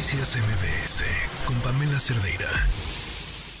Noticias MBS con Pamela Cerdeira.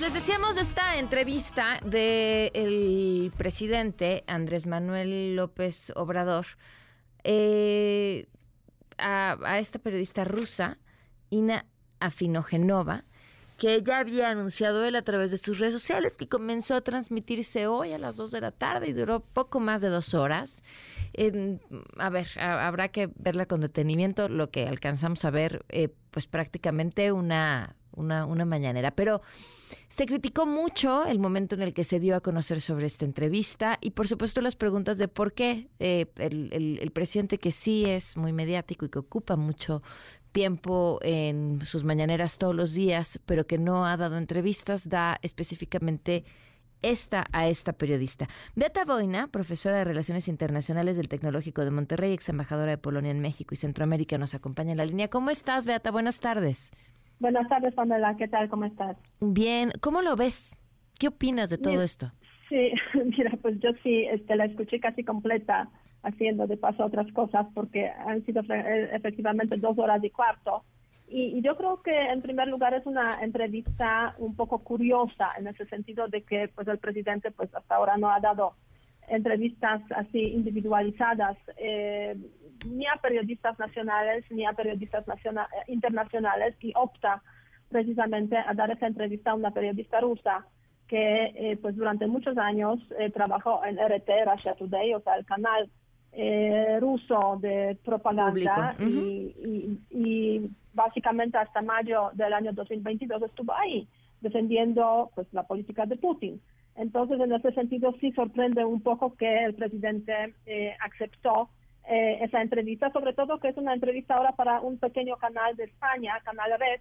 Les decíamos de esta entrevista del presidente Andrés Manuel López Obrador eh, a, a esta periodista rusa, Ina Afinogenova, que ya había anunciado él a través de sus redes sociales, que comenzó a transmitirse hoy a las 2 de la tarde y duró poco más de dos horas. a ver, habrá que verla con detenimiento, lo que alcanzamos a ver, eh, pues prácticamente una, una, una mañanera. Pero se criticó mucho el momento en el que se dio a conocer sobre esta entrevista y por supuesto las preguntas de por qué eh, el, el, presidente que sí es muy mediático y que ocupa mucho tiempo en sus mañaneras todos los días, pero que no ha dado entrevistas, da específicamente esta a esta periodista. Beata Boina, profesora de Relaciones Internacionales del Tecnológico de Monterrey, ex embajadora de Polonia en México y Centroamérica, nos acompaña en la línea. ¿Cómo estás, Beata? Buenas tardes. Buenas tardes, Pamela. ¿Qué tal? ¿Cómo estás? Bien. ¿Cómo lo ves? ¿Qué opinas de todo esto? Sí, mira, pues yo sí este, la escuché casi completa haciendo de paso otras cosas porque han sido eh, efectivamente dos horas y cuarto. Y, yo creo que en primer lugar es una entrevista un poco curiosa en ese sentido de que pues el presidente pues hasta ahora no ha dado entrevistas así individualizadas eh, ni a periodistas nacionales ni a periodistas nacional, eh, internacionales y opta precisamente a dar esa entrevista a una periodista rusa que pues durante muchos años trabajó en RT, Russia Today, o sea, el canal eh, ruso de propaganda y, básicamente hasta mayo del año 2022 estuvo ahí defendiendo pues la política de Putin. Entonces, en ese sentido, sí sorprende un poco que el presidente eh, aceptó eh, esa entrevista, sobre todo que es una entrevista ahora para un pequeño canal de España, Canal Red,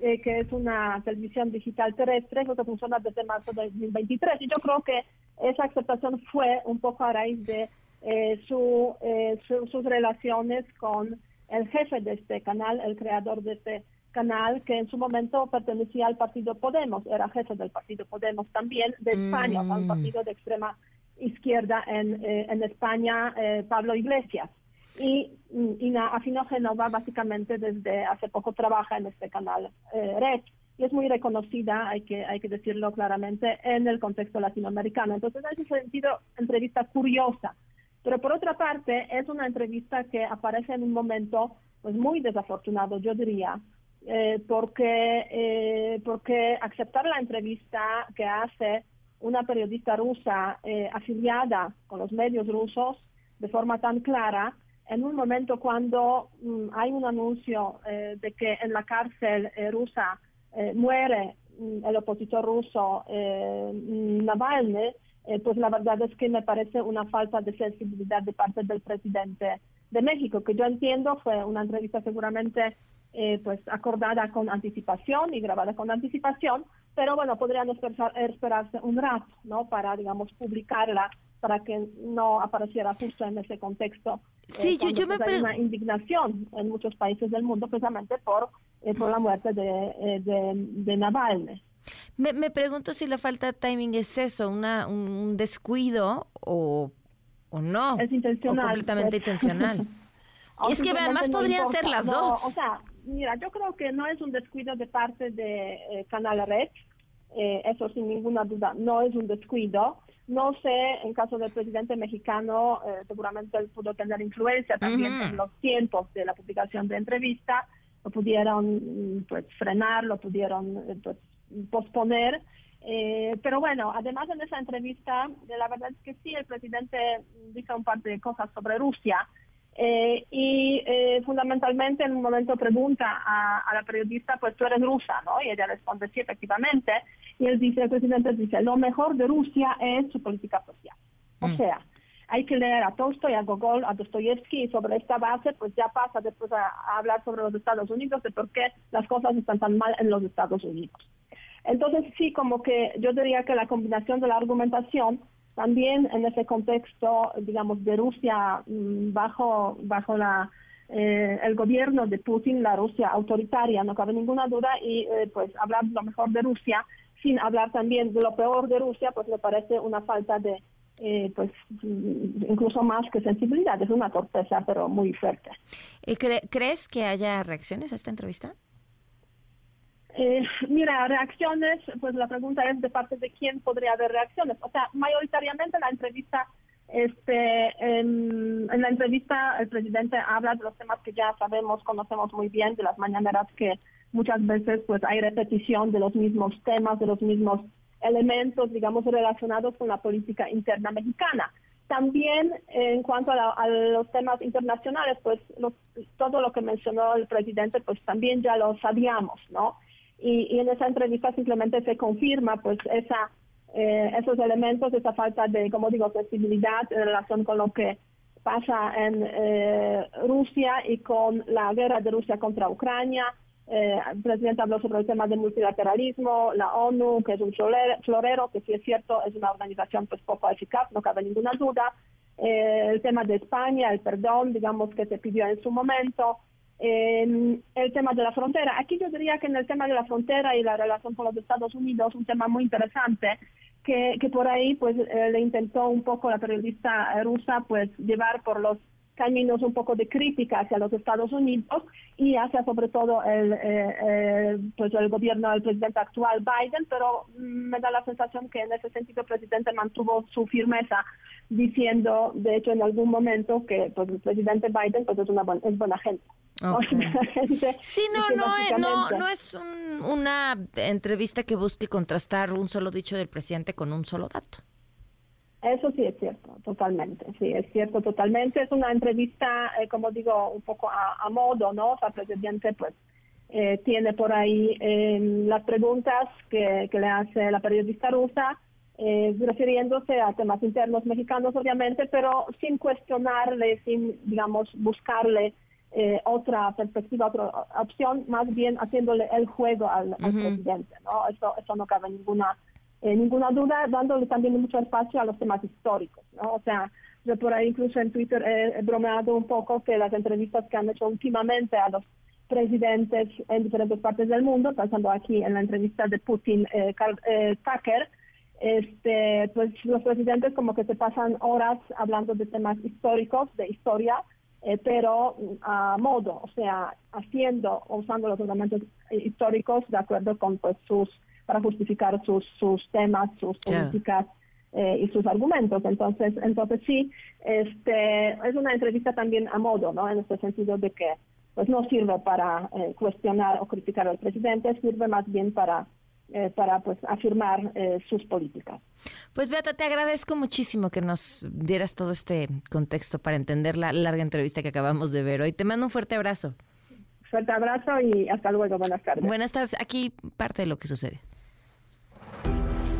eh, que es una televisión digital terrestre que funciona desde marzo de 2023. Y yo creo que esa aceptación fue un poco a raíz de eh, eh, su, sus relaciones con el jefe de este canal, el creador de este canal, que en su momento pertenecía al partido Podemos, era jefe del partido Podemos también de España, un mm. partido de extrema izquierda en, eh, en España, Pablo Iglesias. Y Ina Genova básicamente desde hace poco trabaja en este canal Red y es muy reconocida, hay que, hay que decirlo claramente, en el contexto latinoamericano. Entonces, en ese sentido, entrevista curiosa pero por otra parte, es una entrevista que aparece en un momento pues muy desafortunado, yo diría, eh, porque, eh, porque aceptar la entrevista que hace una periodista rusa eh, afiliada con los medios rusos de forma tan clara, en un momento cuando mm, hay un anuncio de que en la cárcel rusa muere mm, el opositor ruso Navalny, eh, pues la verdad es que me parece una falta de sensibilidad de parte del presidente de México, que yo entiendo fue una entrevista seguramente eh, pues acordada con anticipación y grabada con anticipación, pero bueno, podrían esperarse un rato, ¿no? Para, digamos, publicarla para que no apareciera justo en ese contexto. Eh, sí, yo, me pues, una indignación en muchos países del mundo precisamente por, por la muerte de, de, de Navalny. Me, pregunto si la falta de timing es eso, una, un descuido o, o no. Es intencional. O completamente intencional. y es que además podrían ser las dos. O sea, mira, yo creo que no es un descuido de parte de eh, Canal Red, eh, eso sin ninguna duda, no es un descuido. No sé, en caso del presidente mexicano, eh, seguramente él pudo tener influencia también en los tiempos de la publicación de entrevista, lo pudieron pues frenar, lo pudieron pues, posponer. Eh, pero bueno, además en esa entrevista, la verdad es que sí, el presidente dice un par de cosas sobre Rusia. Eh, y eh, fundamentalmente en un momento pregunta a, la periodista, pues tú eres rusa, ¿no? Y ella responde, sí, efectivamente. Y él dice, el presidente dice, lo mejor de Rusia es su política social. O mm. sea, hay que leer a Tolstoy, a Gogol, a Dostoyevsky y sobre esta base pues ya pasa después a hablar sobre los Estados Unidos, de por qué las cosas están tan mal en los Estados Unidos. Entonces, sí, como que yo diría que la combinación de la argumentación también en ese contexto, digamos, de Rusia mm, bajo, bajo la, eh, el gobierno de Putin, la Rusia autoritaria, no cabe ninguna duda, y eh, pues hablar lo mejor de Rusia sin hablar también de lo peor de Rusia, pues me parece una falta de, eh, pues mm, incluso más que sensibilidad, es una torpeza, pero muy fuerte. ¿Crees que haya reacciones a esta entrevista? Eh, mira, reacciones, pues la pregunta es de parte de quién podría haber reacciones. O sea, mayoritariamente la entrevista, este, en, la entrevista el presidente habla de los temas que ya sabemos, conocemos muy bien, de las mañaneras que muchas veces pues hay repetición de los mismos temas, de los mismos elementos, digamos, relacionados con la política interna mexicana. También en cuanto a, los temas internacionales, pues todo lo que mencionó el presidente, pues también ya lo sabíamos, ¿no? Y, en esa entrevista simplemente se confirma, pues, esa, eh, esos elementos, esa falta de, como digo, flexibilidad en relación con lo que pasa en eh, Rusia y con la guerra de Rusia contra Ucrania, eh, el presidente habló sobre el tema del multilateralismo, la ONU, que es un florero, que si es cierto es una organización pues poco eficaz, no cabe ninguna duda. Eh, el tema de España, el perdón, digamos, que se pidió en su momento. El tema de la frontera. Aquí yo diría que en el tema de la frontera y la relación con los Estados Unidos, un tema muy interesante, que, que por ahí pues eh, le intentó un poco la periodista rusa pues llevar por los caminos un poco de crítica hacia los Estados Unidos y hacia sobre todo el, eh, eh, pues el gobierno del presidente actual Biden, pero me da la sensación que en ese sentido el presidente mantuvo su firmeza diciendo, de hecho, en algún momento que pues el presidente Biden pues es una es buena gente. sí, no, no, no, no es una entrevista que busque contrastar un solo dicho del presidente con un solo dato. Eso sí es cierto, totalmente, sí, es cierto, totalmente. Es una entrevista, eh, como digo, un poco a, modo, ¿no? O sea, el presidente, pues, eh, tiene por ahí em, las preguntas que, le hace la periodista rusa, eh, refiriéndose a temas internos mexicanos, obviamente, pero sin cuestionarle, sin, digamos, buscarle otra perspectiva, otra opción, más bien haciéndole el juego al, presidente, ¿no? Eso, eso no cabe ninguna eh, ninguna duda, dándole también mucho espacio a los temas históricos, ¿no? O sea, yo por ahí incluso en Twitter he, bromeado un poco que las entrevistas que han hecho últimamente a los presidentes en diferentes partes del mundo, pensando aquí en la entrevista de Putin, eh, eh, Tucker, este, pues los presidentes como que se pasan horas hablando de temas históricos, de historia, pero a modo, o sea, haciendo, usando los argumentos históricos de acuerdo con pues sus para justificar sus, sus temas, sus políticas eh, y sus argumentos. Entonces, entonces sí, este, es una entrevista también a modo, ¿no? En este sentido de que pues no sirve para eh, cuestionar o criticar al presidente, sirve más bien para eh, para pues afirmar sus políticas. Pues Beata, te agradezco muchísimo que nos dieras todo este contexto para entender la larga entrevista que acabamos de ver hoy. Te mando un fuerte abrazo. Fuerte abrazo y hasta luego. Buenas tardes. Buenas tardes. Aquí parte de lo que sucede.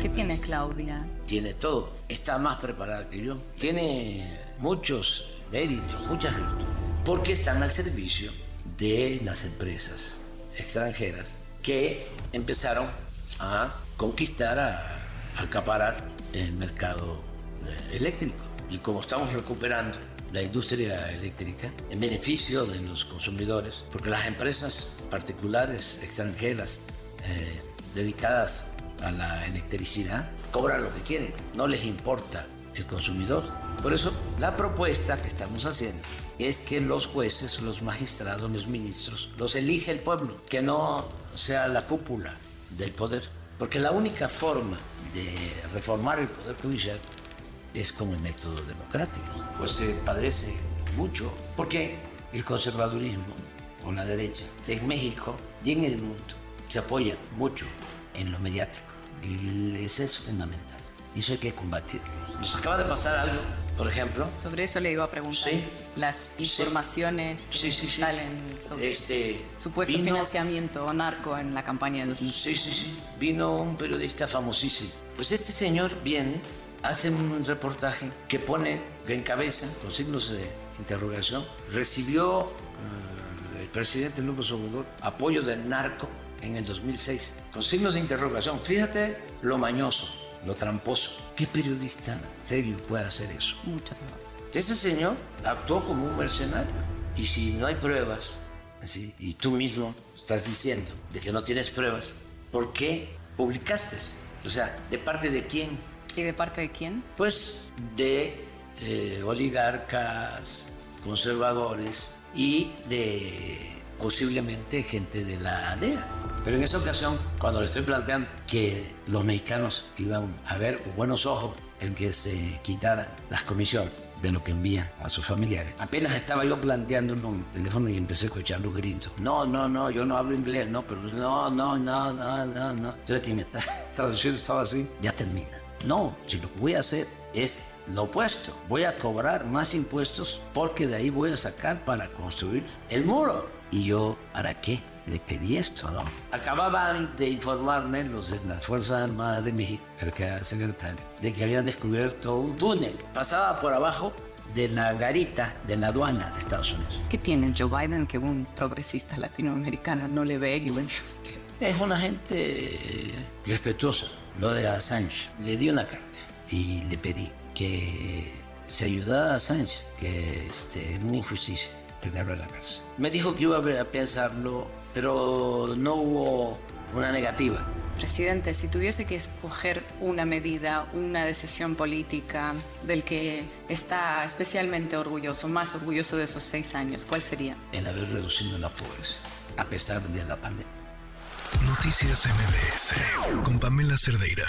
¿Qué tiene Claudia? Tiene todo. Está más preparada que yo. Tiene muchos méritos, muchas virtudes. Porque están al servicio de las empresas extranjeras que empezaron a conquistar, a, acaparar el mercado eléctrico. Y como estamos recuperando la industria eléctrica en beneficio de los consumidores, porque las empresas particulares extranjeras eh, dedicadas a la electricidad, cobran lo que quieren, no les importa el consumidor. Por eso la propuesta que estamos haciendo es que los jueces, los magistrados, los ministros, los elige el pueblo, que no sea la cúpula del poder. Porque la única forma de reformar el poder judicial es como el método democrático. Pues se padece mucho porque el conservadurismo o la derecha en México y en el mundo se apoya mucho en lo mediático. Y eso es fundamental. Y eso hay que combatir. Nos acaba de pasar algo, por ejemplo. Sobre eso le iba a preguntar. Sí. Las informaciones que salen sobre este, supuesto financiamiento narco en la campaña de 2000. Sí, sí, sí. Vino un periodista famosísimo. Pues este señor viene, hace un reportaje que pone, que encabeza, con signos de interrogación, recibió eh, el presidente López Obrador apoyo del narco en el 2006, con signos de interrogación. Fíjate lo mañoso, lo tramposo. ¿Qué periodista serio puede hacer eso? Muchas gracias. Ese señor actuó como un mercenario. Y si no hay pruebas, ¿sí? y tú mismo estás diciendo de que no tienes pruebas, ¿por qué publicaste? O sea, ¿de parte de quién? ¿Y de parte de quién? Pues de eh, oligarcas, conservadores y de posiblemente gente de la DEA. Pero en esa ocasión, cuando le estoy planteando que los mexicanos iban a ver con buenos ojos el que se quitara las comisiones de lo que envían a sus familiares. Apenas estaba yo planteando un teléfono y empecé a escuchar los gritos. No, no, no, yo no hablo inglés, no, pero no, no, no, no, no, no. Quien me está traduciendo estaba así, ya termina. No, si lo que voy a hacer es lo opuesto. Voy a cobrar más impuestos porque de ahí voy a sacar para construir el muro. ¿Y yo para qué? Le pedí esto, ¿no? Acababan de informarme los de las Fuerzas Armadas de México, el que era secretario, de que habían descubierto un túnel. Pasaba por abajo de la garita de la aduana de Estados Unidos. ¿Qué tiene Joe Biden que un progresista latinoamericano no le ve y usted? Es una gente respetuosa. Lo de Assange. Le di una carta y le pedí que se ayudara a Assange, que este, una injusticia le abra la cárcel. Me dijo que iba a pensarlo pero no hubo una negativa. Presidente, si tuviese que escoger una medida, una decisión política del que está especialmente orgulloso, más orgulloso de esos seis años, ¿cuál sería? El haber reducido la pobreza, a pesar de la pandemia. Noticias MBS con Pamela Cerdeira.